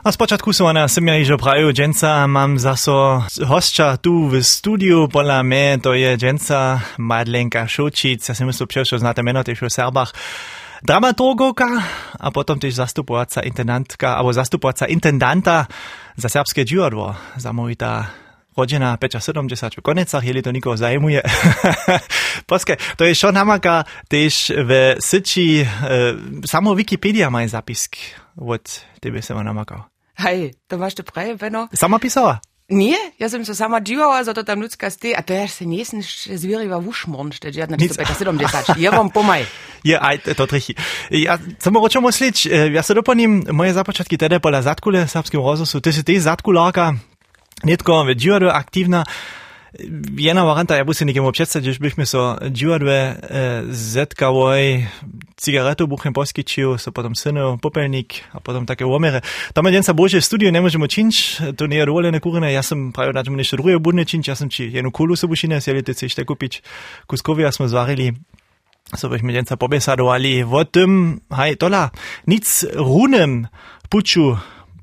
A spočatku som ona sem ja ižo praju dženca, mám zaso hostia tu v studiu, podľa me to je dženca Madlenka Šučic, ja si myslím, že znáte meno tiež v Serbách, dramaturgovka a potom tiež zastupovaca intendantka, alebo zastupovaca intendanta za serbské divadlo, zamovitá rodzina 570 w konecach, jeli to nikogo zajmuje. Poskaj, to je šo namaka tež v syči, e, samo Wikipedia ma zapisk od tebe se ma namakał. Hej, to masz to prawie, Benno? Sama pisała? Nie, ja sam so sama dziwała, że to tam ludzka sty, a to ja się nie jestem zwierywa wuszmorn, że ja na to 570. Ja wam pomaj. Ja, aj, to trichy. Ja, co mo ročo myslić, ja se doponim moje započatki tedy pola zatkule serbskim rozosu, ty si ty zatkularka, Netko w dziwadle aktywna, jedna waranta, ja muszę niekiemu przedstawić, byśmy so dziwadle e, zetkawoj, cigaretu buchem poskičił, so potom synu, popelnik, a potom takie łomere. Tam jeden sa bože v studiu ne możemy czynić, to nie je dovolené kurene, ja sam prawie na jeszcze drugie budne czynić, ja sam ci jednu kulu sobie bušine, sjeli ty chceš kupić kuskowi, ja smo zvarili, so byśmy jeden sa pobesadovali o tym, hej, tola, nic runem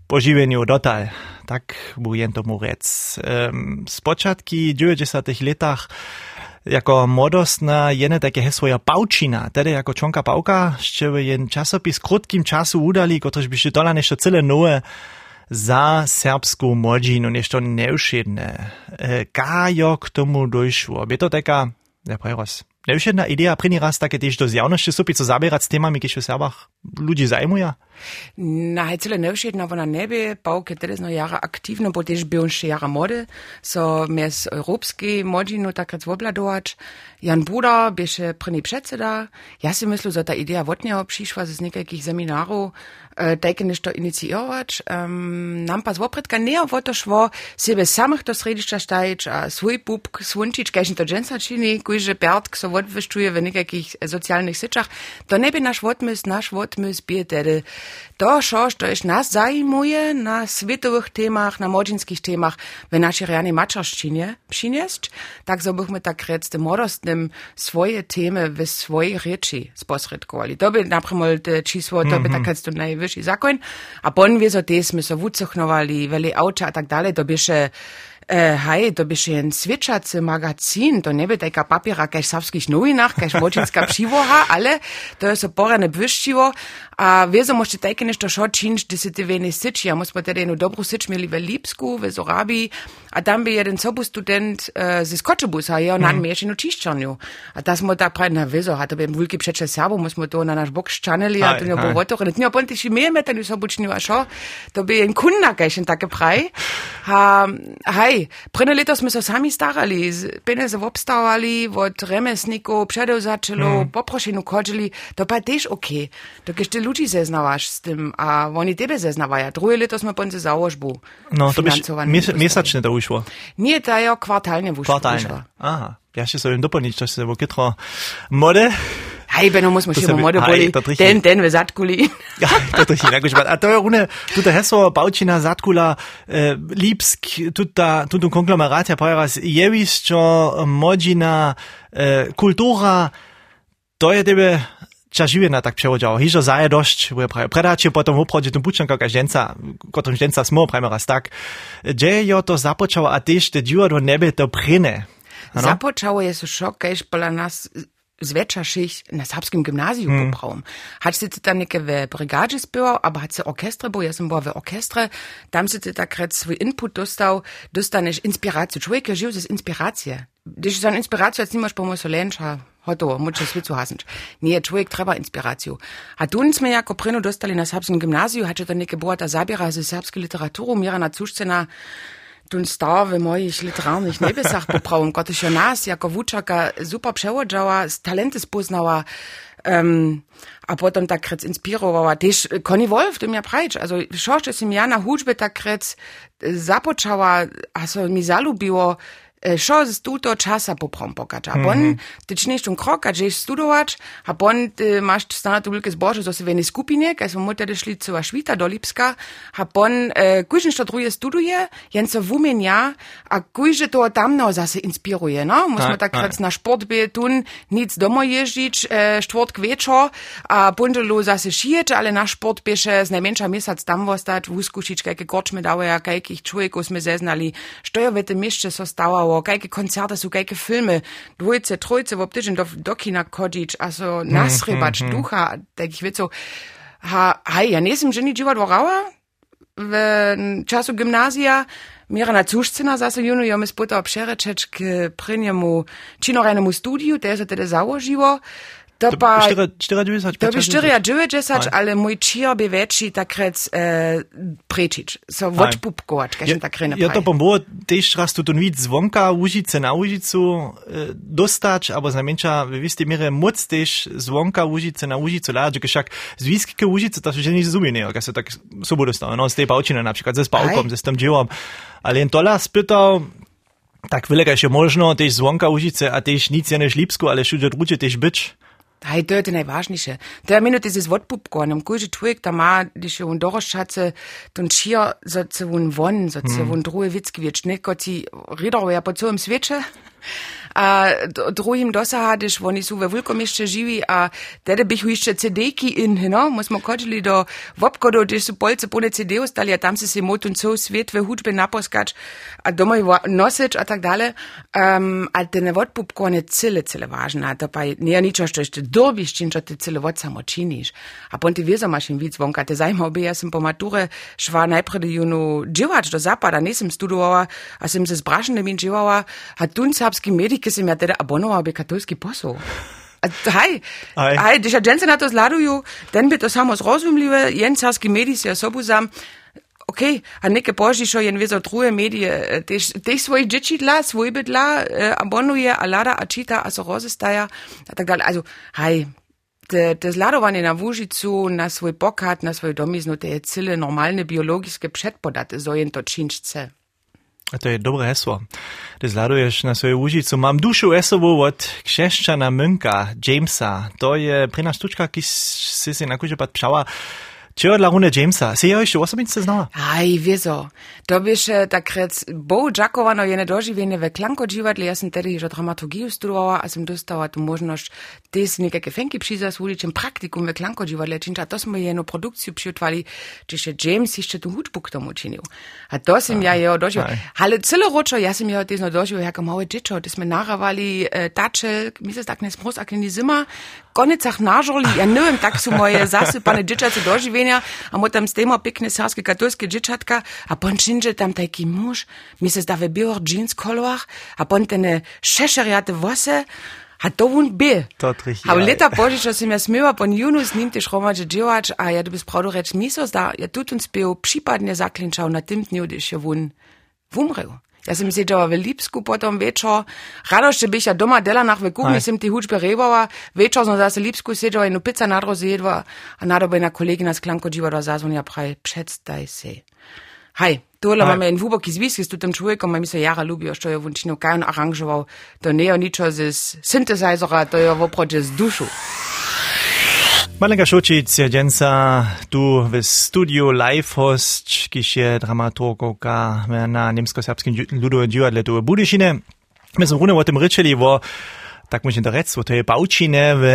požiwieniu dotal. Tak bujen tomu rec. Um, z początki 90 latach jako młodostna jene takie hesło pałčina, tedy jako członka pałka, jeszcze jen czasopis krótkim czasu udali, kotryż by się dola jeszcze cyle nowe za serbską młodzinu, jeszcze neuszedne. E, Kajo k tomu dojszło. By to taka, ja prejros, neuszedna idea, první raz také tiež do zjavnosti súpiť so zabierať s témami, keď v Serbach ľudí zajmujú? Na hecele nevšetna ona nebe, pavke tedy no jara aktivno, bo tež byl še jara mode, so mes europski modžinu takrat zvobladovač. Jan Buda bieše první předseda. Ja si myslím, že ta idea od něho přišla z nekakých seminárov, e, dajke nešto iniciować. Um, nam pa zvopredka ne o to šlo sebe samych do središća stajić, a svoj pupk svunčić, kajšin to dženca čini, kujže Bertk so odveščuje v nekakých sociálnych sečach. To ne by naš odmys, naš odmys bie tedy to, šo, što iš nas zajmuje na svetowych temach, na młodzieńskich temach, w naszej realnej maczarszczynie przynieść, tak so bychmy tak rec tym młodostnym swoje temy w swojej rzeczy sposredkowali. To by naprzykład te czysło, to by tak to dobiš i zakon, a potem vi za te smo se vucohnovali, veli avča in tako dalje, dobiš E, hej, to by jen switchacy magazin, to nie by taka papiera kaž savských novinách, kaž močinska přivoha, ale to je so porane bwyščivo, a wieso możecie takie nešto šo činč, gdy si ty vene syč, ja musimy tedy jednu dobrú syč mieli v Lipsku, v Zorabi, a tam by jeden sobu student uh, ze Skotchebusa, ja, on mm. čiščanju. A ta smo tak pravi, na wieso, a to by vulki přeče Serbo, musimy to na naš bok ščaneli, a to nie było to, nie nie ponty si mehr metan sobučnju, a šo, to by jen kunna kaž takie praj. Ha, hej, Hej, prene leto sme sa sami starali, peniaze obstávali, od remesníkov, předovzačelov, mm. poprošenu chodili, to pa tiež OK. To keď ty ľudí zeznávaš s tým a oni tebe zeznávajú. Druhé leto sme ponce załožbu No, to byś mesačne to ušlo? Nie, to je kvartálne ušlo. Kvartálne, aha. Ja ešte sa viem doplniť, čo sa vo kytro mode. Hej, Benno, muss man się mal mode boli. Den, den, we zatkuli. Ja, to je inak A to je rune, tuto heso, baučina, zatkula, e, Lipsk, tuta, tuto konglomerat, ja pojeraz, jeviščo, modžina, e, kultura, to je tebe, ča živina tak převodžal. Hižo zaje došť, bude praje predači, potom uprođe tu pučanka, ka ženca, kotom ženca smo, prajme raz tak. Dže jo to započalo, a tyž te džuva do nebe to prine. Ano? Započało jest szok, kiedyś pola nas szyć na serbskim gimnazjum hmm. pobrałam. Hat się tam niekie w brygadzie spiewał, aber hat się orkestre, bo ja sam była w orkestrze, tam się tak red swój input dostał, dostaniesz inspirację. Człowiek żył z inspirację. Gdyż za inspirację jetzt niemasz pomysł lęcza, hotovo, muszę svicu hasnč. Nie, człowiek trzeba inspirację. A tu my jako prynu dostali na serbskim gimnazju, hat się to niekie była ta zabiera ze serbskiej literatury, mira na cuszcena, tu stawy moich literarnych nebesach poprawił, gdyż się nas jako wuczaka super przełodziała, talenty spoznała, um, a potem tak krec inspirowała. Też Connie Wolf, to mi prajcz, also szorsze si ja na huczbę tak krec zapoczęła, a so mi zalubiło, Šo z tuto časa poprom pokač. A bon, ty čneš krok, a žeš studovač, a bon, ty máš stane tu veľké zbože, zo se v skupine, kaj smo motede šli cova švita do Lipska, a bon, e, kujžen što druje studuje, jen se vumenja, a kujže to tamno zase inspiruje, no? Musimo tak rec na šport by tun, nic domo ježič, e, štvrtk večer, a bundelu zase šiječ, ale na šport bieše z najmenša mjesac tam vostať, vuskušič, kajke korčme dawaja, kajkých čujekov sme zeznali, što je v tym mieście so stało, kajke koncerty są, kajke filmy, dwójce, trójce, w optyżen do, do kina chodzić, also nasrybać mm, ducha, takich wieców. Ha, hej, ja nie jestem żeni dziwa dworała, w czasu gimnazja, Mira na cušcina zase juno, jo mi sputa obšerečeč k prinjemu činorejnemu studiju, te je se tedy załožiło. To pa... 94, To by 94, ale mój čier by väčší takrec e, prečič. So odpupkovať, kažem tak rene Ja to pomôže tiež raz tu víc zvonka Łužice na Łužicu e, dostať, alebo znamenča v istej miere moc tiež zvonka Łužice na Łužicu láť, že však z výskyke Łužice to že nič zumie, keď sa tak sobu dostalo, no z tej paučiny napríklad, ze spavkom, ze s tom dživom. Ale jen tola spýtal, tak veľa ešte možno, tiež zvonka Łužice a tiež nic ja než Lipsku, ale všude drugie tiež byč. Hej, to je to najważniejsze. To ja minuty ze zwodpupkonem. Kujże człowiek ta ma, gdy się on doroszczace, ton schier, so zu won won, so zu won druhe witzki wiecz, ne, kot si ridoruja po całym świecie. A druhým dosahadiš, oni sú ve veľkom ešte živí a tedy bych ešte CD-ky in, no, my sme chodili do obchodov, kde sú polce plné CD ostali a tam si si motun celý svet ve hudbe naposkač a doma nosič a tak dále. Um, a ten odpupko je cele, cele vážne. A to pa nie je ničo, što ešte dobiš, čím, čo ty cele vod samo činiš. A ponti viesa máš im víc vonka. Te zajmobe, ja som po mature šva najprv do junu dživač do zapada, nisem studovala a som se s brašenem dživala a tun serbski medik sem ja teda abonoval bi katolski posol. Hej, hej, když džense na to zladuju, ten by to samo zrozumljive, jen carski mediji si osobu zam, ok, a neke boži šo jen vezo druge medije, tež, tež svoj džečidla, svoj bydla, eh, abonuje, a lada, a čita, a so rozestaja, a tak dalej. Also, hej, te, te zladovanie na Łužicu, na svoj pokat, na svoj domiznu, te je cyle normalne biologiske předpodaty, zo jen to činčce. To je dobré hesło. Ty zladuješ na svoju Łužicu. Mam dušu esobu od kšeščana Münka, Jamesa. To je prina štučka, ki si si nakuže pat pšała. Čeo dla rune Jamesa? Si ja ešte osobice znala? Aj, wieso. To byše tak rec, bo džakovano je nedoživienie ve klanko dživadle, ja som tedy že dramaturgiju studovala a som dostala tu možnosť tes nekake fenky přizas uličem praktikum ve klanko dživadle činča. To sme jednu produkciu přijutvali, čiže James ešte tu hudbu k tomu činil. A to som ja jeho doživel. Ale celé ročo, ja som jeho tesno doživel, jako małe dziecko, to sme naravali e, tače, myslím, tak nesmos, ak nie zima, konecach nažoli, ja neviem, tak sú moje zasypane dzieciace doživienia a mu tam stejmo pekne sárske katolské dzieciatka a pon činže tam taký muž, mi se zda ve bielých jeans kolorach a pon ten šešeriate vose a to on by. To trich, A leta poži, čo som ja smýva, pon junu s ním tiež romadže dživač a ja by spravdu reč, mi so zda, ja tutun spiev prípadne zaklinčal na tým dňu, když je vun, vumrel. Ja sem si dala Lipsku potom večer, rado še bi ja doma dela nach v kuhinji, sem ti hučbe rebala, večer sem zase Lipsku sedela in pica nadro zjedla, a nadobena kolegina sklanko dživa da zazvonja pravi, predstaj se. Hej, tole imam en vubok iz viski s tem človekom, mi se jara ljubijo, što je vončino kaj on aranžoval, to ne je ničo z sintesajzora, to je voproč z dušu. Malenka Šočic je dženca tu v studiu live host, kiž je dramaturgoka na Nemsko-Serbskim ludovém divadle tu v Budyšine. My sme rune o tym rečeli, tak môžem to rec, o tej paučine, v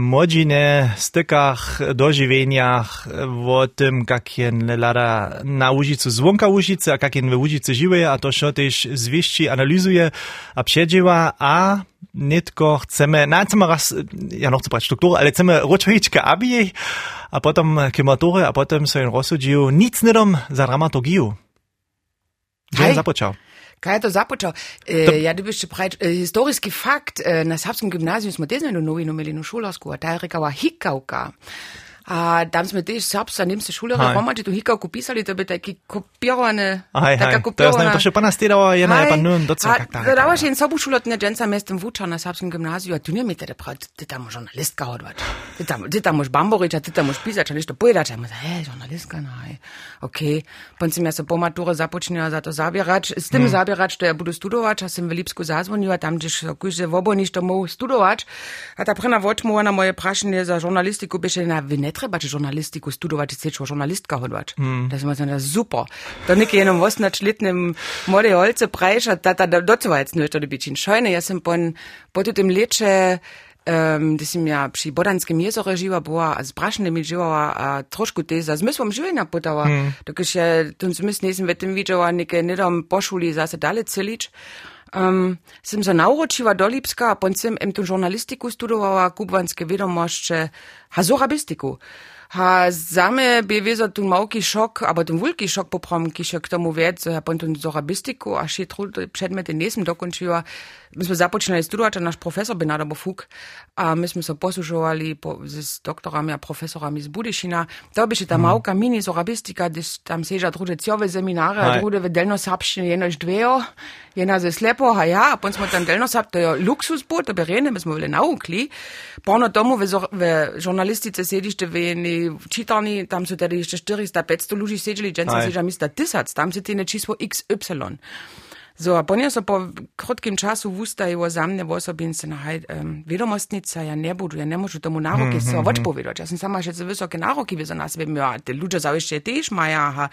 modžine, stykach, dožiwieniach, o tym, jak je lada na Łužicu zvonka Łužice, a jak je v živuje, a to, čo tež zvišči, analyzuje a předživa, a nitko chceme, na chceme raz, ja noch brać strukturę, ale chcemy ročojička abi, a potom k matury, a potom so jen rozsudził, nic nedom za dramaturgiju. Gdzie Hej. započał? Kaj to započal? E, ja, dobiš pravič, e, historijski fakt, e, na Srpskem gimnaziju smo te znali novi imeli na šolovsku, a ta je rekala hikavka. A tam sme tiež Serbsa, Nemce šulere, Romači tu hikavku pisali, to by taký kopírované, Aj, taká aj, to ja znam, to še pana stýdava, jedna je pan nun, docela kak tak. Dávaš jen sobu šulotne dženca mestem vúča na Serbskom gymnáziu, a tu nie mi teda prav, ty tam žurnalistka hodvať. Ty tam, ty tam môž bamboriť, a ty tam môž písať, a nešto povedať, a môže, hej, žurnalistka, no aj, okej. Okay. Pon som ja sa po mature započnila za to zabierač, s tým hmm. to ja budu studovať, a som v Lipsku zazvonila, tam, kde sa kúže v oboniš to môžu studovať. A tá prvná vočmova na moje prašenie za žurnalistiku, byše, na, vy ne treba pač žurnalistiku studovati, se ćeš žurnalistka hodvač. Mm. Da smo se na super. Da neki jenom 18-letnem more olce prajšati, da, da, da docevajec ne veš, da bi čin šojne. Jaz sem po, po tem leče um, da sem ja pri Bodanskem jezeru živa bila, a z Brašnemi živava, a trošku te za zmyslom življenja podala. Mm. Dokaj še v tom smislu nisem v tem videla, nekaj nedom po šoli zase dale celič. Uh, Um, sem za nauročiva do Lipska, a pon sem em tu žurnalistiku studovala, kubvanske vedomošče, a zorabistiku. Ha same by wieso tu małki szok, aber ten wulki szok poprom, ki się k tomu wiec, ja pontun zorabistiku, a się trud przedmety nesem my sme započínali studovať a náš profesor Benada Bofuk a my sme sa poslušovali po, s doktorami a profesorami z Budešina. To by ta mm. małka mini sorabistika, gdyż tam seža druge cjove seminare, a druge v delnosapščini jenož dvejo, jena ze slepo, a ja, a pon smo tam delnosap, to je luksusbot, to berene, my smo bili naukli. Pono tomu v, v žurnalistice sedište v eni čitani, tam so tedy ešte 400-500 ljudi sedeli, džen sem seža mista tisac, tam se ti ne číslo XY. So, a ponieważ po krótkim czasu wustajiło za mnie w osobince na hej, um, wiadomostnica, ja nie budu, ja nie muszę tomu naroki mm, so mm, odpowiedzieć. Ja sam sama jeszcze wysokie naroki wiedzą na sobie, ja, te ludzie zawieszcze też mają, a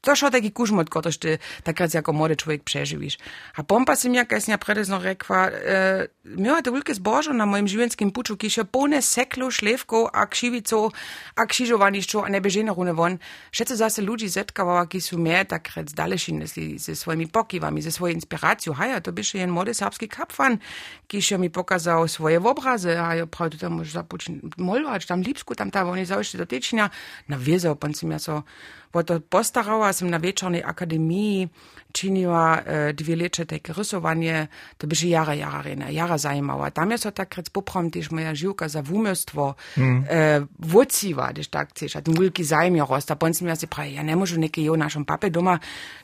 to szо taki kuszmot, który ty takrat jako młody człowiek przeżywisz. A pompa si mnie, jak ja predezno rekła, e, miała to wielkie zbożo na moim żywienskim puczu, ki się pełne seklo, szlewko, a krzywico, a krzyżowaniszczo, a nie bieżenie rune won. Szece zase ludzi zetkawała, ki są mnie takrat zdaleszin, ze swoimi pokiwami, ze swoimi svoju inspiraciju. Haja, to biše en mode srpski kapvan, ki še mi pokazal svoje obraze, a jo pravi, da moš započne molovač, tam lipsku, tam ta, oni zaošte dotečenja, navezal, pa sem jaz so bo to postarała, som na wieczornej akademii činila e, dwie lecze takie rysowanie, to by się jara, jara rena, jara zajmała. Tam jest to tak rec poprom, też moja żyłka za wumystwo mm. e, wociwa, gdyż tak chcesz, a ten wielki zajm rosta. Potem ja si prawie, ja nie może niekie jo naszą papę doma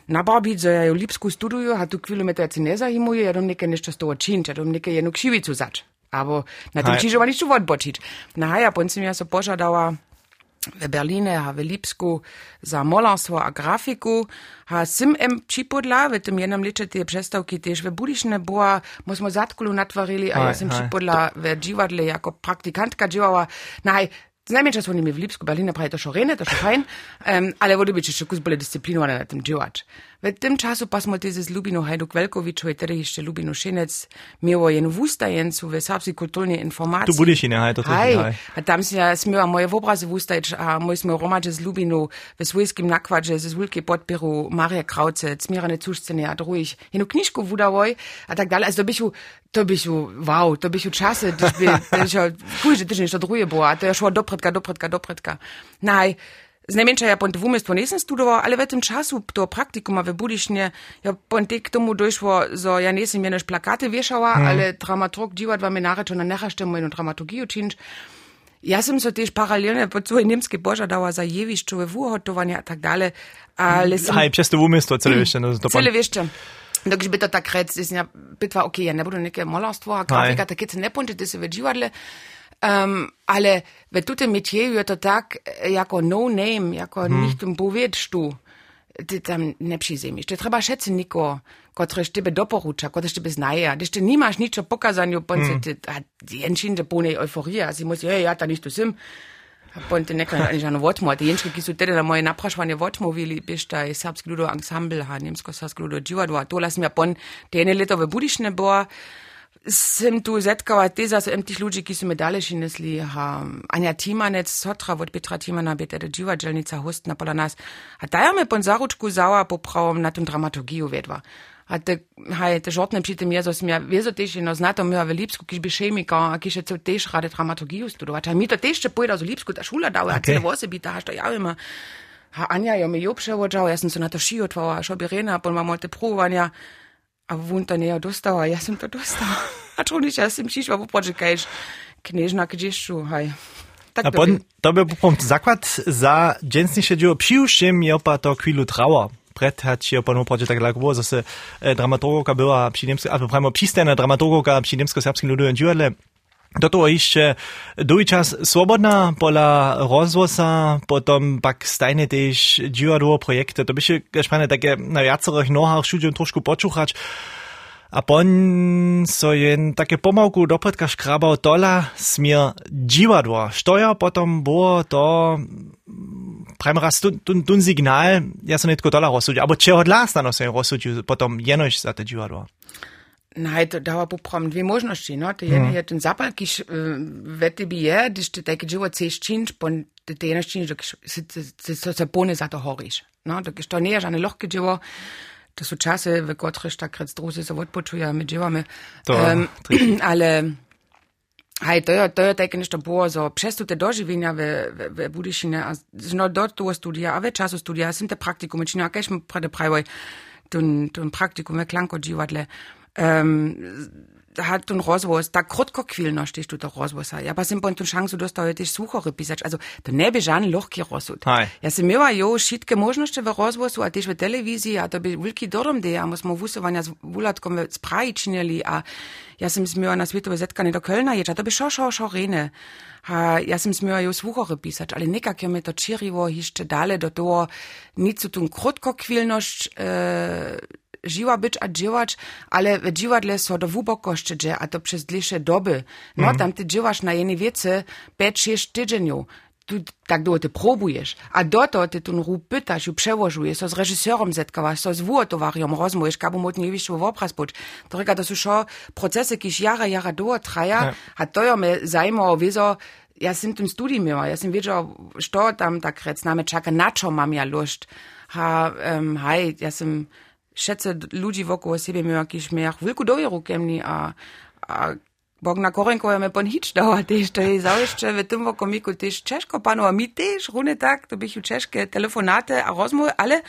nabarbić, że ja jo lipsku studiuję, a tu mnie to nie zajimuję, ja dom niekie nieszto z toho czynić, ja dom niekie jedną krzywicu zać. Aber na tym krzyżowaniu odboczyć. Na ja, potem ja so pożadała, w Berlinie, ha w Lipsku za molarstwo a grafiku, ha sim em připodla, w tym jednym licze te przestawki też w Budyszne była, myśmy zatkulu natworili, a ja sim připodla w dziwadle jako praktykantka działała, naj, Znajmniej czas oni mi w Lipsku, Berlina prawie to szorene, to szofajn, um, ale wody być jeszcze kus byle dyscyplinowane na tym działać. W tym czasu pasmo ty z Lubino Hajduk Welkowicz, wtedy jeszcze Lubino Szynec, miało jen wustajencu w serbskiej kulturnej informacji. Tu budysz nie, to hej. A tam się smiała moje obrazy wustajeć, a myśmy romadzie z Lubino w swojskim nakładzie ze zwulki podpieru Maria Krauce, Cmirane Cuszceny, a druich, jedną kniżku wudawoj, a tak dalej. Also to byś to byś wow, to byś czasy, to by, to byś, kujże, to jeszcze drugie było, a to ja szło dopretka, dopretka, dopretka. Naj, z najmniejsza ja po dwumestwo nie studował, ale w tym czasu to praktikuma w Budysznie, ja po k tomu doszło, że ja nie jestem jenoś plakaty wieszała, hmm. ale dramaturg dziwat wa mnie narecho na nechašte moją dramaturgię czynić. Ja sam so też paralelnie po całej niemskiej pożadała za jewiszczowe wuhotowania a tak dalej, ale sam... Hej, przez to umysł, cele wieszcze. No, to cele wieszcze. Takže by to tak rec, ja bytva, ok, ja ne budu neke molarstvo, a grafika, tak keď se ne ponče, ty se ve divadle, Um, ale w tym métier je to tak, jako no name, jako hmm. nicht um powiedz tu, ty tam nie przyjmiesz. To trzeba wszyscy niko, który tebe doporucza, który tebe znaje. Gdyż ty nie masz nic o pokazaniu, ponce hmm. ty, a jenšin, że pełnej euforii, a si musi, hej, ja ta nicht tu sim. Ponte nekaj ani žano votmo, te jenške, ki so tedy na moje naprašovanje votmovili, biš ta je srpski ludo ensemble, ha, nemsko-srpski ludo dživadva. To las mi pon, te ene leto v Budišne bo, Sem tu zetkała teza z tych ludzi, ki su me dalej šinesli, ha, Anja Timanec, Sotra, od Petra Timana, biete de dziwa dżelnica host na pola nas. A ta ja me pon zaruczku zała poprawom na tym dramaturgiju vedva. A te, haj, te žortne pri tem jezo sem ja, vezo tež eno znato mila v Lipsku, kiž bi šemika, a kiž je cel tež rade dramaturgiju studovati. A mi to tež če pojeda z Lipsku, ta šula dała, okay. a cele vose bi ta, što ima. Ha, Anja jo me jo przewodzała, ja sam se na to ši otvala, šo bi rena, pon mamo te provanja. A wunta nie dostała, ja sam to dostała. A čo nič, ja sam šišla popočekajš, knežna kdješu, haj. Tak a pon, to by punkt zakład za dżęsniejsze dzieło przyjuszczym je pa to chwilu trała. Pred hat je panu prodzie tak lak było, zase e, dramaturgoka była przy niemsku, albo primo przistępna dramaturgoka przy niemsko-serbskim ludowym dziwadle. Do toho jeszcze długi czas swobodna pola rozwosa, potom pak stajne też dziwadło projekty. To by się, takie na wiacerých nohach studium troszkę poczuchać. A pon so jen takie pomałku dopredka škrabał tola smier dziwadła. Što potom było to prajme raz tun, tun, signal, ja so netko tola rozsudzi, abo čeho dla stano se rozsudzi potom jenož za te. Nein, da dawa poprom dwie możności, no. To jeden je ten zapal, kiś wety bi je, gdyż ty takie dziwo chcesz czynić, pon te jenoż czynić, to se pone za to horisz. No, to kiś to nie jest żadne lochke dziwo, to są czasy, w których tak rec druzy się odpoczują, my działamy. Um, ale hej, to je, to je takie nešto było, so przez te dożywienia w, w, w Budyšinie, a no do toho studia, a we czasu studia, sind te praktikum, čino, a kež mu prede prajvaj, tun, tun praktikum, ve klanko dživadle, um, hat ten rozvoz, tak krotko kvilno štiš tu to rozvoza. Ja pa sem po ten šansu dostal tiež suchory písať. Also, to neby žádný lohký rozsud. Aj. Ja som miała jo šitke možnosti v rozvozu a tiež v televízii a to by veľký dorom de, a musimo vusovania s vulatkom spraji činili a ja som miała na svetové zetkanie do Kölna ječ a to by šo, šo, šo rene. Ha, ja som miała jo suchory písať, ale nekak je mi to čirivo hište dale do toho, nic tu krotko kvilnosť, e, žiwa być a działać, ale w dziwadle so do dzieje, a to przez dłuższe doby. No, mm. tam ty działasz na jednej wiece 5-6 tydzieniów. Tu tak długo ty próbujesz, a do to ty tu rób pytasz i przełożujesz, so z reżyserem zetkawasz, so z wuotowarią rozmujesz, kabu mot nie wiesz, wo obraz buć. To reka, to są procesy, kiś jara, jara do traja, ja. a to ja me zajmo, wieso, ja sam tym studii miała, ja sam wiedział, co tam tak rec name czeka, na co mam ja lust. Ha, um, hej, ja sam šece ludzi wokół siebie miał jakiś miach wielku dojru kemni, a, a Bogna Korenko me pon hič dała też, to jest zawsze w tym wokomiku też czeszko panu, a mi też runy tak, to bych czeszkie telefonaty a rozmowy, ale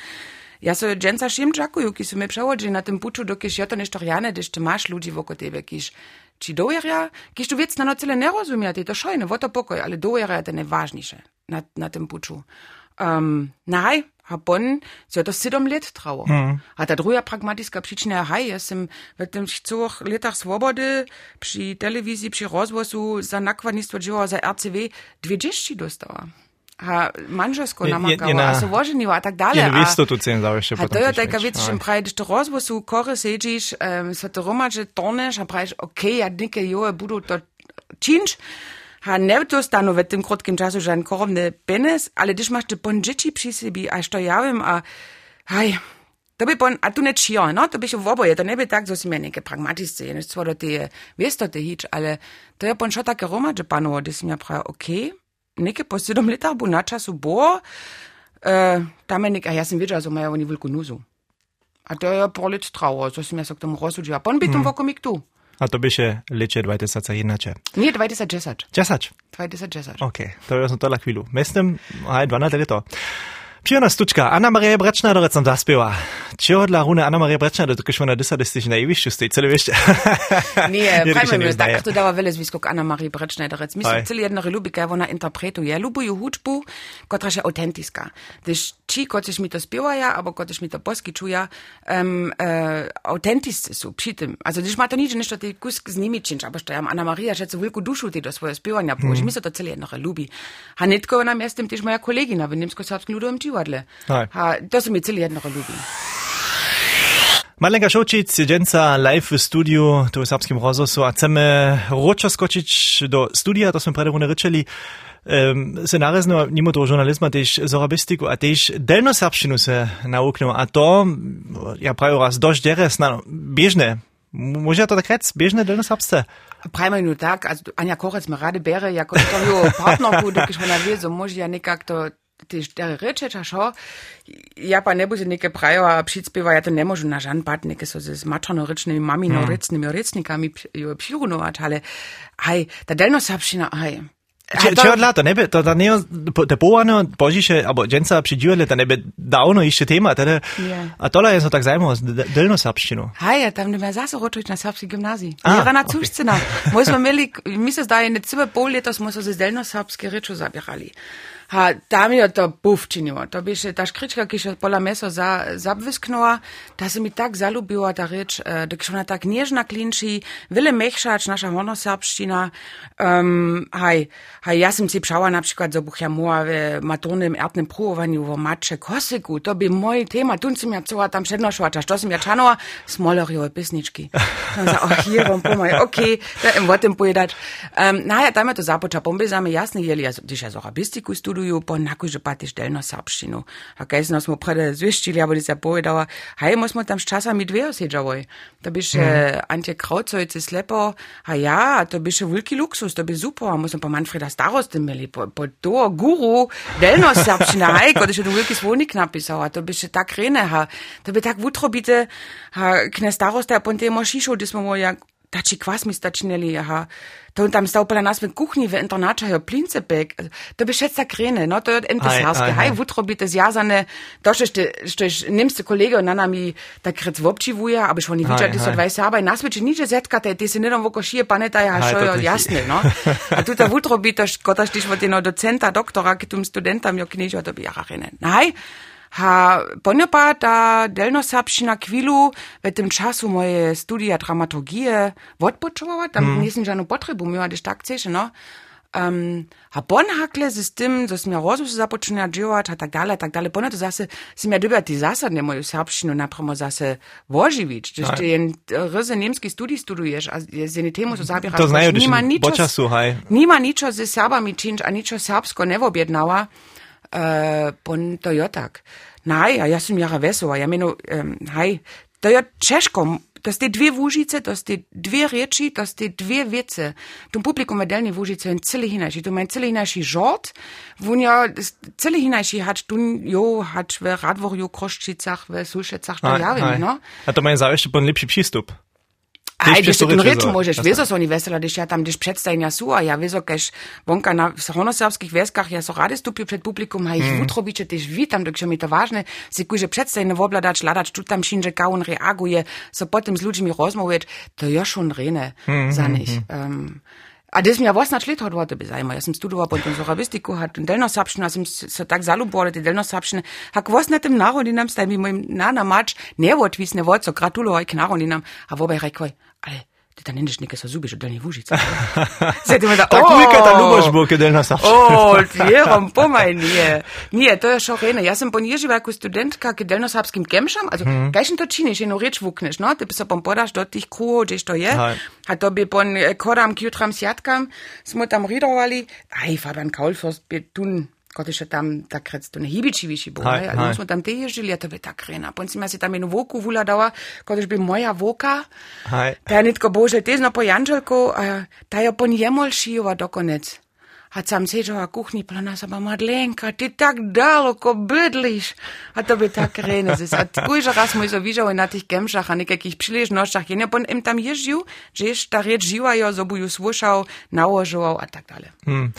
ja so dżęca szim dżakuju, ki su me na tym puczu, dokiż ja to nie sztoriane, gdyż ty masz ludzi wokół tebe, kiż ci dojeria, kiż tu wiec na nocele nie rozumie, to szojne, wo pokoj, ale dojeria to najważniejsze na, na tym puczu. Um, naj, ha Bonn, sie hat das sidom let trauer. Mm. A ta druga pragmatiska przyczyna haj, ja sam w tym chcach letach swobody przy telewizji, przy rozwoju za nakładnictwo dzieła za RCW 20 dostała. Ha manžesko namakała, a so woženiła, a tak dalej. Nie wiesz, to tu cen zawsze A to ja taka wiec, że prajdziesz to rozwoju, kory sedzisz, um, so to a prajdziesz, okej, okay, ja nikke joe budu to činč, ha ne dostanu w tym krótkim czasu korowny penes, ale gdyż masz te bon dzieci przy sobie, a stojałem, a haj, to by bon, a tu nie cio, no, to by się w oboje, to nie by tak, że mnie niekie pragmatyczne, nie co do te, wiesz to te hicz, ale to ja bon schon takie roma, że panowo, gdy si mnie prawa, okej, okay, niekie po siedem latach, bo na czasu było, e, tam je a ja sam wiedział, że mają oni wielką nuzu. A to ja porlic trauer, so si mnie so k tomu rozsudziła, bon by mm. wokół tu. A to by się lecie 2001. Nie, 2010. 10? 2010. Okej, okay. to jest to na chwilę. Myslím, aj 12 to. Pijana stučka, Anna Maria Brečna do recam zaspieva. Čo dla rune Anna Maria Brečna do tukaj na desa destiš na ivišću stojí, celé vište. Nie, pravimo, tak to dava vele zviskok Anna Maria Brečna do rec. Mislim, celý jedna relubika, ona interpretuje. Lubuju hudbu, kotra je autentiska. Když či, kotež mi to spievaja, abo kotež mi to poskyčuja, um, uh, autentiscy sú przy tym. Also, když ma to nič, než to ty kusk z nimi činč, abo što ja Anna Maria šecu veľkú dušu ty do svoje spievania položi. Mm. Mi sa to celé jedna relubi. A netko na miestem tiež moja kolegina v Nemsko-Srbskim ľudovým divadle. Ha, to su mi cili jednoho lubi. Malenka Šočic, dženca live v studiu, tu v Srbskim rozhosu, a chceme ročo skočić do studia, to smo predovne rečeli, Ehm, um, se narezno ni moto žurnalizma, tež zorabistiko, a tež delno srpščino se nauknil, a to, ja pravijo raz, dož deres, na, bežne, možda to takrat, bežne delno srpste. Pravimo ju tak, a Anja Korec me rade bere, jako to jo partnerku, dok je ona ve, so možda nekak to te štere reče, ča šo, ja pa ne bo se neke prajova přidspěva, ja to ne možu na žan pat, neke so se s mačanorečnými maminourecnými hmm. mm. recnikami jo přirunovač, ale aj, ta delnosapšina, aj, Če, če odlata, ne bi, to da ne, tepo, ano, požiše, abo dženca přiđujele, da ne bi davno išče tema, teda, yeah. a tole je so tak zajmo, delno srbščino. Haj, ja, tam ne me zase ročujiš na srbski gimnaziji. Ah, ja, na cuščina. Okay. Moj smo imeli, mi se zdaj, ne cime pol leta smo se z delno srbske rečo zabirali. Ha tam je to buf činilo. To bi še ta škrička, ki še pola meso za, zabvisknula, da se mi tak zalubila ta reč, uh, da ona tak nježna klinči, vele mehšač, naša honosapština. Um, haj, haj, ja sam si pšala na przykład za buchja moja v maturnym ertnym próbowaniu v mače kosiku, to bi moj tema, tu sam ja cała tam przednoszła, to sam ja czanova, smolerjove pisnički. Sam za, oh, hier, on pomaj, okay, da im tym pojedać. Um, naja, tam je to započa, pombe za me jasne, jeli, ja, když ja so rabistiku studiu, studiu po nakuže pati štelno serbštinu. A kaj smo smo prede zvištili, abo se povedala, hej, mo smo tam s časami dve osedžavoj. To bi še mm. Antje Krautcojce slepo, a ja, to bi še veliki luksus, to bi super, mo smo pa Manfreda starosti imeli, po, po to guru delno serbština, hej, kot je še tu veliki svonik napisal, a to bi še tak rene, ha, to bi tak vutrobite, ha, kne starosti, a ponte mo šišo, di smo mo jak Tači kwas mi stačineli, aha. To tam stał pola nas w kuchni w internacie, jo plincebek. To by szedza krene, no to jest entuzjastke. Hej, wutro by te zjazane, to że że niemscy kolego na nami tak krec wobčiwuje, aby nie widział, ty so dwaj sabaj, nas by nicze zetka, te ty se nie woko šije paneta, ja šo jasne, no. A tu ta wutro by to, kotaš tiš od jedno docenta, doktora, ki tum studentam jo knižo, to by jara rene. Hej, ha poniepa ta delnosapšina kwilu w tym czasu moje studia dramaturgie odpoczęła, tam mm. nie są żadną potrzebę miała, gdyż tak no. Um, ha bon hakle z tym, co mi rozu zapoczyna dziewać, a tak dalej, tak dalej. Ponad to zase, si mi dobiła ty zasadne moją serbszczynu napramo zase woživić. Gdyż ty jen ryzy niemski studii studujesz, a z jednej temu so zabierasz. To znają, czasu, haj. Nima niczo ze Serbami czynć, a niczo serbsko nie objednała. Uh, pon to jo tak. Naj, a ja sam jara vesela, ja menu, um, haj, to je češko, to ste dve vúžice, to ste dve reči, to ste dve vece. Tu publikum vedelni vúžice je celý hinajší, tu majú celý hinajší žort, vúňa celý hinajší hač, tu jo, hač v Radvorju, Kroščicach, v Sulšecach, to ja viem, no. A to majú závešte pon lepší přístup. Aj, když ten rytm môžeš, vieš, so oni vesela, když ja tam, když predstavenia sú a ja vieš, keď vonka na honoserbských vieskach, ja so rade stúpil pred publikum a ich mm. utrobiče, tyž vítam, takže mi to vážne, si kúže predstavenie vobľadač, ladač, tu tam šinže kaun reaguje, so potom s ľuďmi rozmóviť, to je schon rene, mm, za nich. Mm, um, a das mir was nicht hat wurde besaimo. Ja sam studoval potom zorabistiku, hat delnosapšinu, ja sam se tak zalubol, te delnosapšine. Hak was net im narodinam, staj mi mojim nana mač, ne vod vis ne vod, so gratulovoj k narodinam, a vobaj rekoj, ale Ty nendeš nekaj sa zubiš od daljnih vužic. Zdaj mi da, tak ujka ta ljubaš bo, keď delna sapša. O, tjerom, pomaj, nije. Nije, to je šorene. Ja sam ponježiva jako studentka, keď delno sapskim kemšam, also, hmm. kaj to činiš, jednu reč vukneš, no, ty sa pom podaš do tých kruhov, gdzieś to je. A to by pon kodam, kjutram, sjatkam, smo tam ridovali, aj, Fabian Kaulfürst, by tun kot je še tam takrat to ne hibičiviši bilo, ne, ali smo tam tež žili, to bi tak rena. Pon si me si tam eno voku vuladala, kot bi moja voka, ta je netko bože tezno po Janželku, ta je pon jemol šijova do konec. A sam siedział na kuchni, plana sama Madlenka, ty tak daleko bydlisz. A to by tak rene zis. A kujże raz mój so widział na tych gemszach, a niekakich przyleżnościach, nie pon im tam jeździł, że jeszcze ta rzecz żyła, jo, so buju słyszał, nałożył, a tak dalej. Hmm.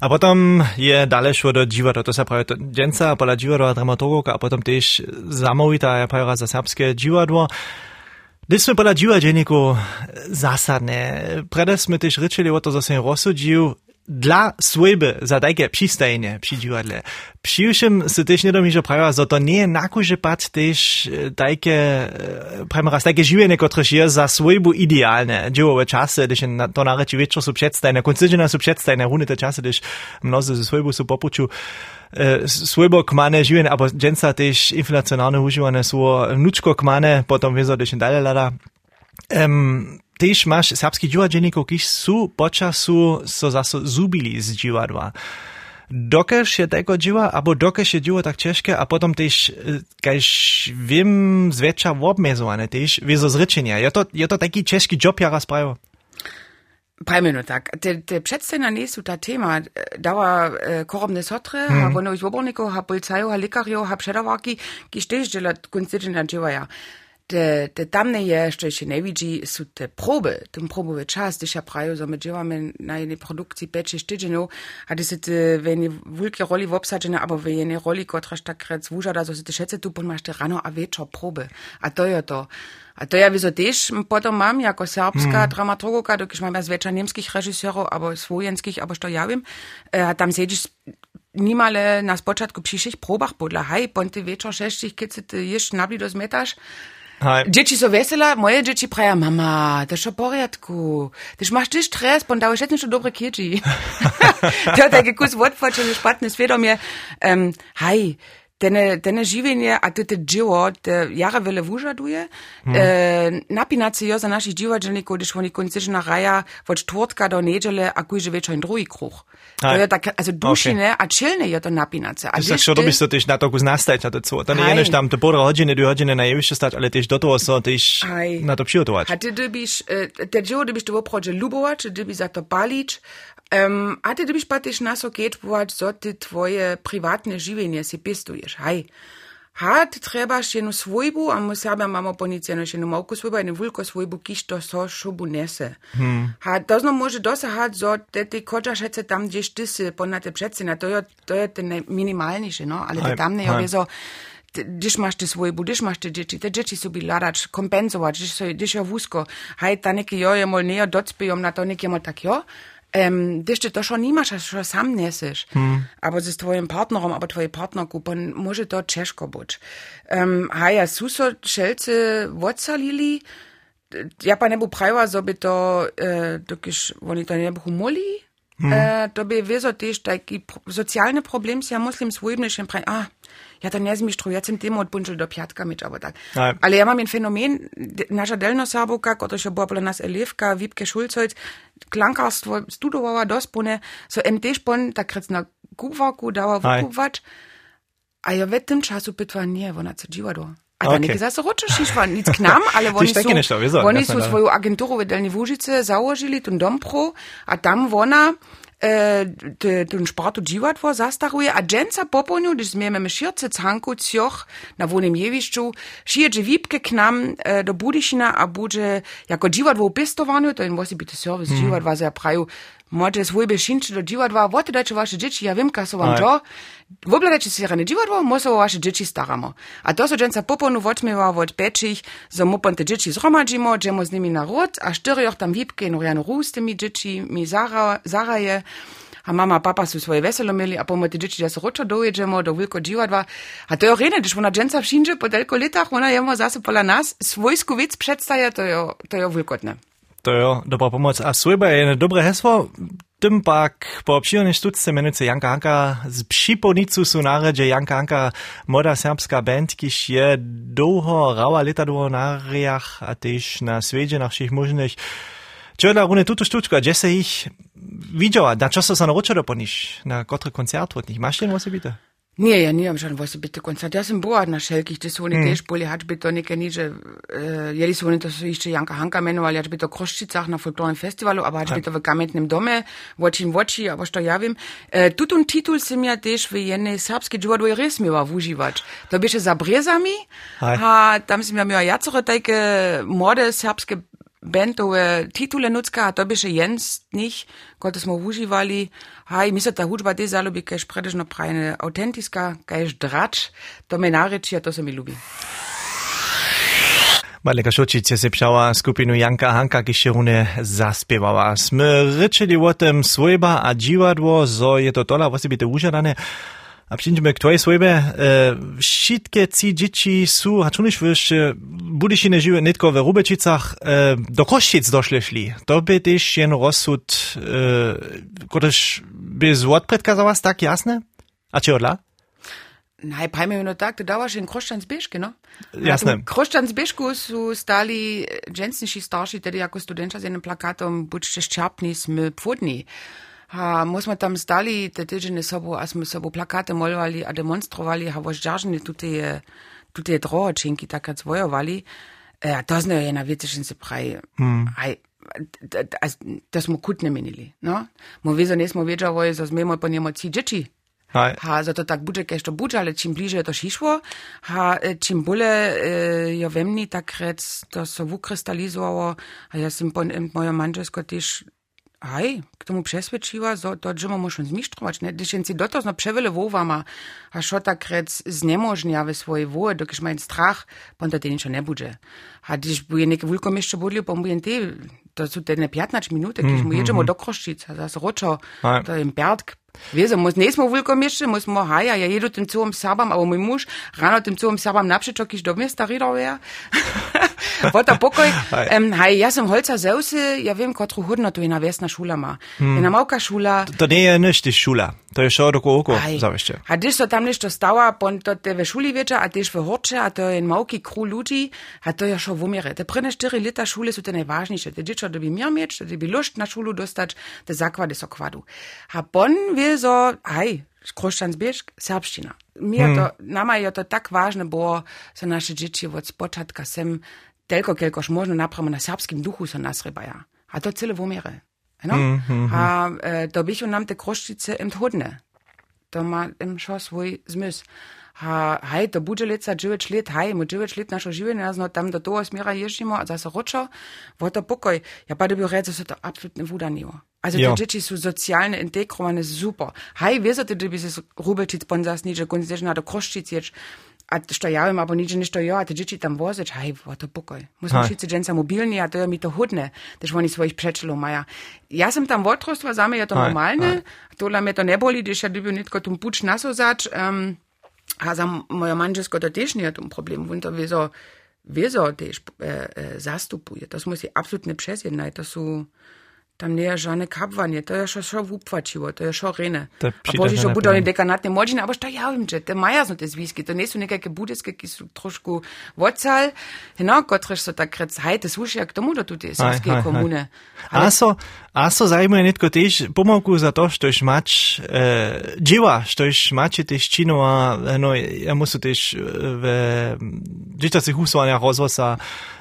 A potem je dalej szło do dziwa, to se prawie to dżęca, pola dziwadła dramaturga, a potem też zamówita, ja prawie za serbskie dziwadło. Gdy sme pola dziwa dzienniku zasadne, prede sme też ryczyli o to, że się rozsudził, dla swojby za takie przystajnie przy dziwadle. Przyjuszym se też nie domiże prawa, że to nie nakuże pat też takie, prawie raz takie żywienie, które jest za swojbu idealne. Dziełowe czasy, gdyż to na reči wieczór są przedstajne, koncyzyjne są przedstajne, runde te czasy, gdyż mnozy ze swojbu są popuczu. Swojbo kmane żywienie, albo dżęca też inflacjonalne używane są wnuczko kmane, potem wiedzą, gdyż dalej lada. Um, Tež maš serbskih dživađenikov, ki su počasu so zaso zubili z dživadła. Dokež je tego dziła, albo dokež je dziło tak ciężkie, a potem też, kajż wiem, zwietrza obmezowane też, wieso zryczenia. Je to, je to taki ciężki job, ja raz prawo. Pajmeno tak. Te, te przedstawia nie ta tema. Dała e, korobne sotre, hmm. ha wono ich oborników, ha policaju, ha lekario, ha przedawaki, ki też dziela koncytrzyna dzieła ja. Te, te tamne je, što še ne vidi, su te probe, ten probove čas, když ja prajo, so my děláme na jednej produkcji 5-6 tydzienów, a ty se te jednej vulke roli obsadžené, abo v jednej roli, kotraž takrát zvúžada, so se te všetce tu pon máš te rano a večer probe. A to je to. A to ja wieso też potom mam jako serbska mm. dramaturgoka, dokiż mam ja z wiecza niemskich reżyserów, albo swojenskich, albo što ja wiem, a tam siedzisz nimale na spočatku přišich probach podla, ponte večer šestih, keď se ty ješ nabli do zmetaš, Hej. Dzieci są wesela, moje dzieci praja, mama, to jest w porządku. Tyż masz ty stres, bo dałeś jeszcze dobre kieci. to taki kus odfoczony, szpatny świadomie. Um, hej, Tene, tene živenje, a dživo, te jara vele vužaduje, hmm. e, napinat se jo za naših dživađenikov, když oni koncična raja od čtvrtka do nedžele, a kuj že večer in drugi kruh. To je tak, also dušine, okay. a čilne je to. A ty sa robiš to tyž na to kus nastajť na to co. To nie je než tam to pora hodiny, dve hodiny na jevište stať, ale tyž do toho so tyž na to přigotovať. A ty dobiš, te dživo dobiš to oprođe ľubovať, dobiš za to palič, Um, a ty, gdybyś patiš nas okietwować, co ty twoje prywatne żywienie si pistujesz, haj. Ha, ty trebaš jednu svojbu, a my sebe mamy ponicjeno jednu małku svojbu, jednu wulko svojbu, kiż to so szubu nese. Hmm. Ha, to zno może dosahać, że te ty koczasz hece tam, gdzieś ty si ponad te przedsyna, to je, to je ten minimalniejszy, no, ale te tam nie obiezo, gdyż masz te swój, gdyż masz te dzieci, te dzieci sobie ladać, kompensować, gdyż so, gdyż jo wózko, haj, ta neki jo je mol nie, docpijom na to, neki tak jo, Um, gdyż ty to schon nie masz, że sam niesiesz, hmm. aber ze twoim partnerom, aber twoje partnerku, pan może to ciężko być. Um, a ja suso szelce wocalili, ja pa ne bu prawa, żeby to, e, dokiż oni to nie bu humoli, hmm. e, to by wieso też taki socjalny problem, ja muslim swojbny się prawa, a, ja to nie zmistrzu, ja tym temu odbunčil do piatka mieć, aber tak. Aj. Ale ja mam jeden fenomen, nasza delnosarbuka, która się była dla nas elewka, Wipke Schulzholz, klankarstwo studowała dospone, so em też pon, tak krec na kuwaku dała wykuwać, a ja w tym czasu pytła, nie, ona co dziła do. A okay. nie zase ročeš išva, nic k nam, ale oni su, oni su svoju agenturu v Delni Vužice założyli, ten Dompro, a tam ona ten sportu dziwadło zastaruje, a dżęca poponiu, gdyż zmiemy szirce canku cioch na wolnym jewiszczu, przyjedzie wipke k nam e, do Budyszina, a bude jako dziwadło pistowaniu, to in musi być serwis mm. dziwadła za praju, może swój szynczy do dziwadła, wote dacie wasze dzieci, ja wiem, kaso wam to, wobladajcie si rane dziwadło, może o wasze dzieci staramo. A to so dżęca poponu wodźmiewa wod peczich, zo mopon te dzieci zromadzimo, dżemo z nimi na rod, a sztyrioch tam wipke, no jano rus tymi dzieci, mi zara, zaraje, a mama, papa su svoje veselo mieli, a pomo te dzieci, da se ročo dojeđemo do wilko džiwadva. A to je rene, když ona dženca všinže po delko letach, ona jemo zase pola nas svojsku vic predstaja, to je, to je wilkotne. To je dobra pomoc. A svojba je jedno dobre hesło, tym pak po obširnej študce menujúce Janka Hanka z Připonicu sú náređe Janka Hanka moda serbska band, kiž je dlouho rała leta dlouho na riach a tež na svete na všich možných. Čo je na rune tuto štučku, a kde se ich widziała, na čo sa naučila po nich, na kotry koncert od nich. Máš ten osobite? Nie, ja nie mam żadnego osobite koncert. Ja sam była na wszelkich, gdzie są oni mm. też byli, choćby to nie nie, że e, jeli są oni to są jeszcze Janka Hanka menowali, choćby to Kroszczycach na folklornym festiwalu, aber choćby to w Kamiennym Domie, w oczim w oči, aber što ja wiem. E, tutun titul sam ja też w jednej serbskiej dżuwadłej rys miała używać. To bieše za brezami, a tam sam ja miała jacore takie młode serbskie bandove titule nucka, a to by še jens nich, kot smo uživali. Haj, mi se ta hudba te zalubi, kaj je predežno prajne autentiska, kaj je drač, to me nareči, a to se mi ljubi. Maleka Šočice se pšała skupinu Janka Hanka, kiž rune zaspěvala. Sme ryčili o tem svojba a dživadło, zo je to tola osobite užadane. A przyjdziemy k twojej swojbie. E, wszystkie ci dzieci są, a czunisz wiesz, budyś nie żyły nitko w Rubeczicach, e, do Kościc doszli. To by też jen rozsud, e, któryż by z odpredkazałaś tak jasne? A czy odla? Nein, pajmy no tak, to dawaš in Kroščansbeške, no? Jasne. V Kroščansbešku su stali dženstniši starši, tedy jako studenča z jednym plakatom, buďte ščapni, sme pvodni. ha, myśmy tam stali te tydzień sobą, a sme sobą plakaty malowali a demonstrowali, a woździarzny tutaj, e, tutaj drogoczynki tak jak zwojowali. E, a to znają je na wietycznicy prawie. Mm. To smo kutne menili. No? Mu vezo nismo wiedziało, że zmiemo po niemu ci dzieci. Aj. Ha, zato tak budže, kaj to budže, ale čim bliže je to šišlo, ha, e, čim bolje e, jo vemni, takrat to so vukristalizovalo, a jaz sem po mojo manželsko tež Hej, k tomu přesvedčiva, zo, to, že mu môžem zmištrować, ne? Když jen si dotozno převele vovama, a šo tak rec znemožnia ve svojej vôje, dokiž majú strach, pon to niečo nebude. A když bude neke vulko mešče bodli, pon bude te, to sú te ne 15 minút, keď mu jedemo do Kroščic, a zase ročo, to je Berg, Wiedzą, muss nie smo vulko mešče, mus mo haja, ja jedu tym całym sabam, aber mój muž rano tym całym sabam naprzecz, kiž do miasta ridał Vota pokoj. Um, haj, jaz sem Holca Zevsi, ja vem, kot ruhudno tu je na vesna šula ima. Hmm. Ena malka šula. To, to ne je ništi šula, to je šel roko oko, zavešče. A tiš so tam nešto stava, pon to te v šuli večer, a tiš v horče, a to je en malki kru ljudi, a to je šel v umire. Te prene štiri leta šule so te najvažnejše. Te dječo, da bi imel meč, da bi lošt na šulu dostač, te zakvade so kvadu. A pon ve so, aj, Kroščanzbešk, srbščina. Mi je to, hmm. nama je to tako važno, bo so naše dječi od spočatka sem telko, kelkož možno napravo na serbskim duhu so nasrebaja. A to cele vumire. No? A e, to bichu nam te kroščice im hodne. To ma im šo svoj zmys. Ha, haj, to bude leca 9 let, haj, mu 9 let našo življenja, no tam do toho smera ježimo, a zase ročo, vo to pokoj. Ja pa da bi rekel, so to absolutne vudanilo. Also Ja. te dzieci sú sociálne integrované super. Haj, wiedzą ty, by se rubečic ponzas niče, kun se na do kroščic ječ, a što ja viem, abo niče nešto jo, a te dzieci tam vozeč, haj, vo to pokoj. Musimo Haj. šice dženca mobilni, a to je mi to hudne, tež oni svojich přečelov maja. Ja sam tam otrostva, za me je to Haj, normalne, tohle me to neboli, když ja dobil netko tum puč nasozač, um, a za moja manželsko to tež nie je tom problém, on to wieso, wieso tež e, e, zastupuje. To musi absolutnie przezjednać, to sú Tam ne je že ne kapvanje, to je še še vupvačivo, to je še rene. A boži še budo dekanatne močine, ampak šta ja vem, že te maja so te zviski, to niso nekakve budeske, ki so trošku vocal, no, kot reš so takrat, haj, te slušaj, k tomu, da tudi srpske komune. A so, a so zajmajo netko tež pomogu za to, što iš mač, eh, dživa, što iš mači tež činova, no, ja musu tež v, že ta se husovanja rozvosa, eh,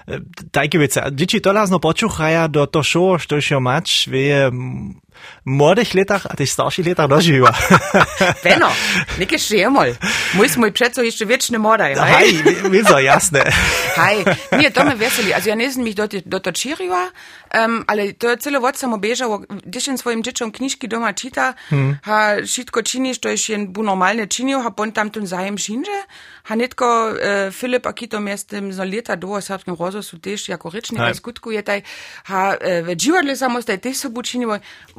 Dajkivica, diči to lazno počuhaja do to šo, što je še mač, veje m, młodych letach, a tež starších letach doživa. Benno, neke šemol. Mój mój przeco jeszcze wieczny modaj, haj? Haj, widzo, jasne. Hej, nie, to me veseli. Also ja nisem mich dot, dotočirila, um, ale to je celo vod samo bežalo, jen svojim dečom knižki doma čita, hmm. ha šitko čini, što je jen bu normalne činil, ha pon tam tun zajem šinže, ha netko uh, Filip Akito mestem zo leta do srpskim rozosu tež jako rečnika Hej. skutkuje taj, ha uh, ve dživadle samo staj tež so bu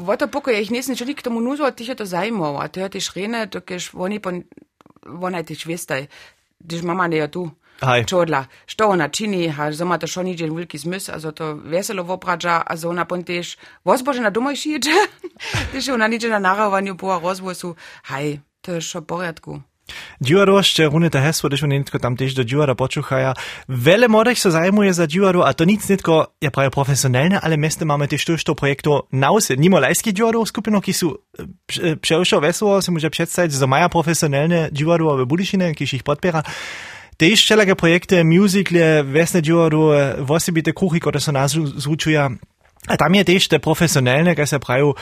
Voto poko je jih nisam čulik tomu nužno, ti je to zajmovo, a to je ti šrene, dok ješ voni pon, vona je ti švesta, tiš mama ne je tu. Aj. Čodla, što ona čini, a zoma to šoni džen veliki smis, a to veselo voprađa, a zona pon tež, vozbože na domoj šiče, tiš ona niče na naravanju po razvoju, haj, to je šo porjadku. Dživaro še runete hesło, když oni netko tam tež do dživara počuchaja. Vele młodych se zajmuje za dživaro, a to nic netko je prawie profesjonalne, ale meste mamy też też to projektu nause. Nimo lajski dživaro skupino, ki su e, przełszo wesoło, se może przedstawić, że mają profesjonalne dživaro w Budyšine, kiż ich podpiera. Tež všelaké projekty, musicale, vesne dživaro, vosebite kruchy, ktoré sa nás zvučuja. A tam je tež te profesjonalne, kaj se prajú,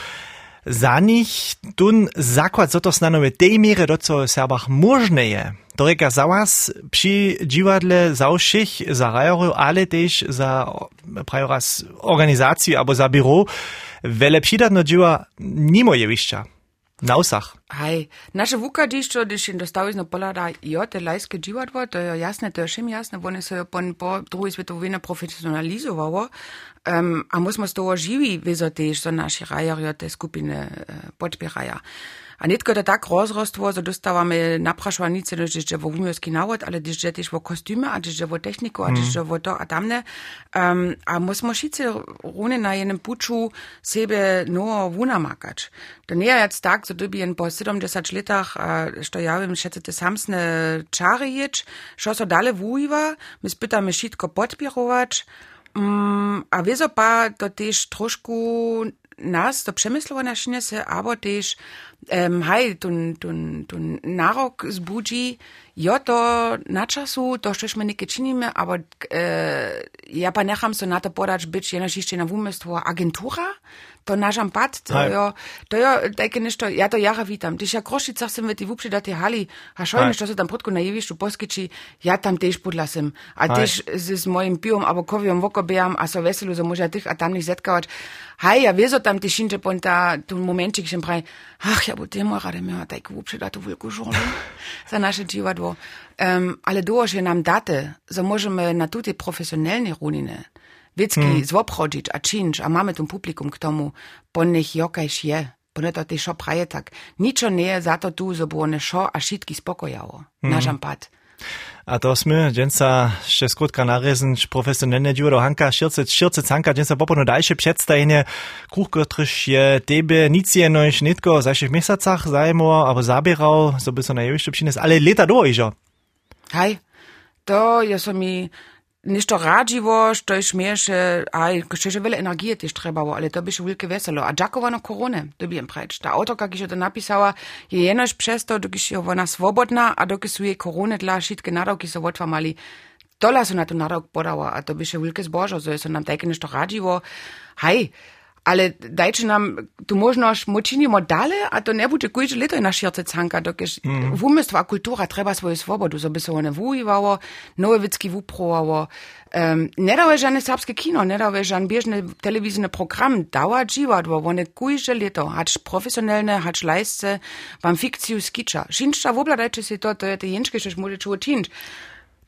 za nich tun zakład, co to stanowi tej miery, do co w Serbach możne je. To reka za was przy dziwadle za všich, za rajoru, ale też za prawie raz organizację albo za biuro, wiele przydatno dziwa nimo jewiszcza. Na vsah. Aj, naše vukadišče, da še dostav iz Napolada, jo te lajske živadvo, to je jasno, to je še jasno, oni so jo po, po drugi svetovini profesionalizovali, um, a mi smo s to živi, vezo tež so naši rajarjo, te skupine uh, podpirajo. A netko da tak rozrostvo, so dostávame naprašovanice, no, že vo umierský návod, ale je tež vo kostyme, a je vo techniku, a když je vo to a tamne. Um, a musimo šice rune na jenem puču sebe no vunamakać. To nie jest tak, so dobi jen po 70 letach, a što ja viem, šece te samsne čary ječ, što so dale vujiva, my spytamy šitko podpirować, Mm, a wieso pa to też troszkę nas to przemysłowane se, aber też Um, haj, tun, tun, tun narok zbudzi, jo to na czasu, to štož my neke činíme, aber e, ja pa necham so na to podać być jenož jeszcze na wumestwo agentura, to nažam pad, to Hej. jo, to jo, takie nešto, ja to jara witam. Tyś jak Krošicach sem v tej vupši da tej hali, a šo Hej. što se tam prudko na jevišću poskyči, ja tam tež podlasem, a Hej. tež z, z mojim pivom abo kovijom vokobijam, a so veselu, so može tých a tam nicht zetkavať. Hej, ja wieso tam ty šinče ponta, tu momenčik šem praj, ach, ja bo temu rade miała tak vupši da tu wielku żonę za nasze dziwadło. Um, ale dołoż je nam date, so możemy na tutaj profesjonalne runiny, Witzki hmm. zwobchodzić, a czynć, a mamy tu publikum k tomu, po nich jokajś je, po ne to šo praje tak. Niczo nie je za to tu, zo było ne a šitki spokojało. Hmm. Nažam pad. A to sme, dženca še skrutka narezenč profesionalne judo Hanka, širce, širce Hanka, dženca popolno dalsze przedstawienie, kruch, któryż je tebe nic jenoś nitko w zajszych miesacach zajmo, albo zabierał, so by so na jewiszczu przynes, ale leta do iżo. Hej, to je so mi ništo radživo, što je šmieše, aj, še že veľa energie tiež trebalo, ale to by še veľké veselo. A ďakovano korone, to by jem preč. Ta autorka, když je to napisala, je jenož přesto, dokiž je ona svobodná a dokiž sú jej korone dla šitke nadavky so otvamali, tola so na to nadavk podala a to by še veľké zbožo, so je so nám také ništo radživo. Hej, ale dajcie nam tu možność, my činimo dalej, a to ne bude kujże leto na širce canka, dokiż mm. wumystwo a kultura treba svoju svobodu, so by se one wujiwało, nowe witzki wuprowało. Um, ne dawe żadne serbskie kino, ne dawe żadne bieżne telewizyjne program, dała dziwadło, one kujże leto, hacz profesjonalne, hacz lajsce, wam fikciju skicza. Szynczta wobladajcie si to, to je te jęczkie, że może czuło czynć.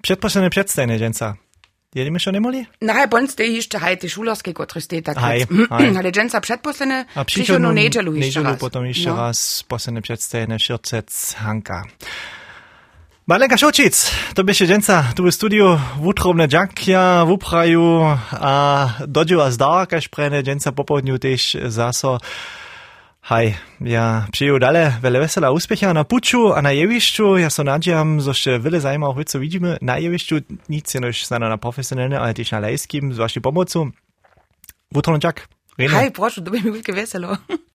Przedpośrednie przedstawienie, Jeli me še onemali? Najbolj ste iščehaj te šulovskega tristeta. Aj, aj. Ale dženca predposlene, prišel v neđelu išče raz. Neđelu potom išče no. raz, poslene predstejene šircec Hanka. Malenka Šočic, to bi še dženca, tu v studiu, v utrobne džankja, v upraju, a dođeva zdavaka šprene, dženca popovdnju tež zaso. Haj, ja přiju dale vele vesela úspecha na puču a na jevišću. Ja so nadziejam, że še wiele zajmów co widzimy na jevišću, nic jenož znano na profesjonalne, ale też na lejskim, z waszej pomocą. Wutrobne džak. Rene. Hej, prošu, to bi mi veľké veselo.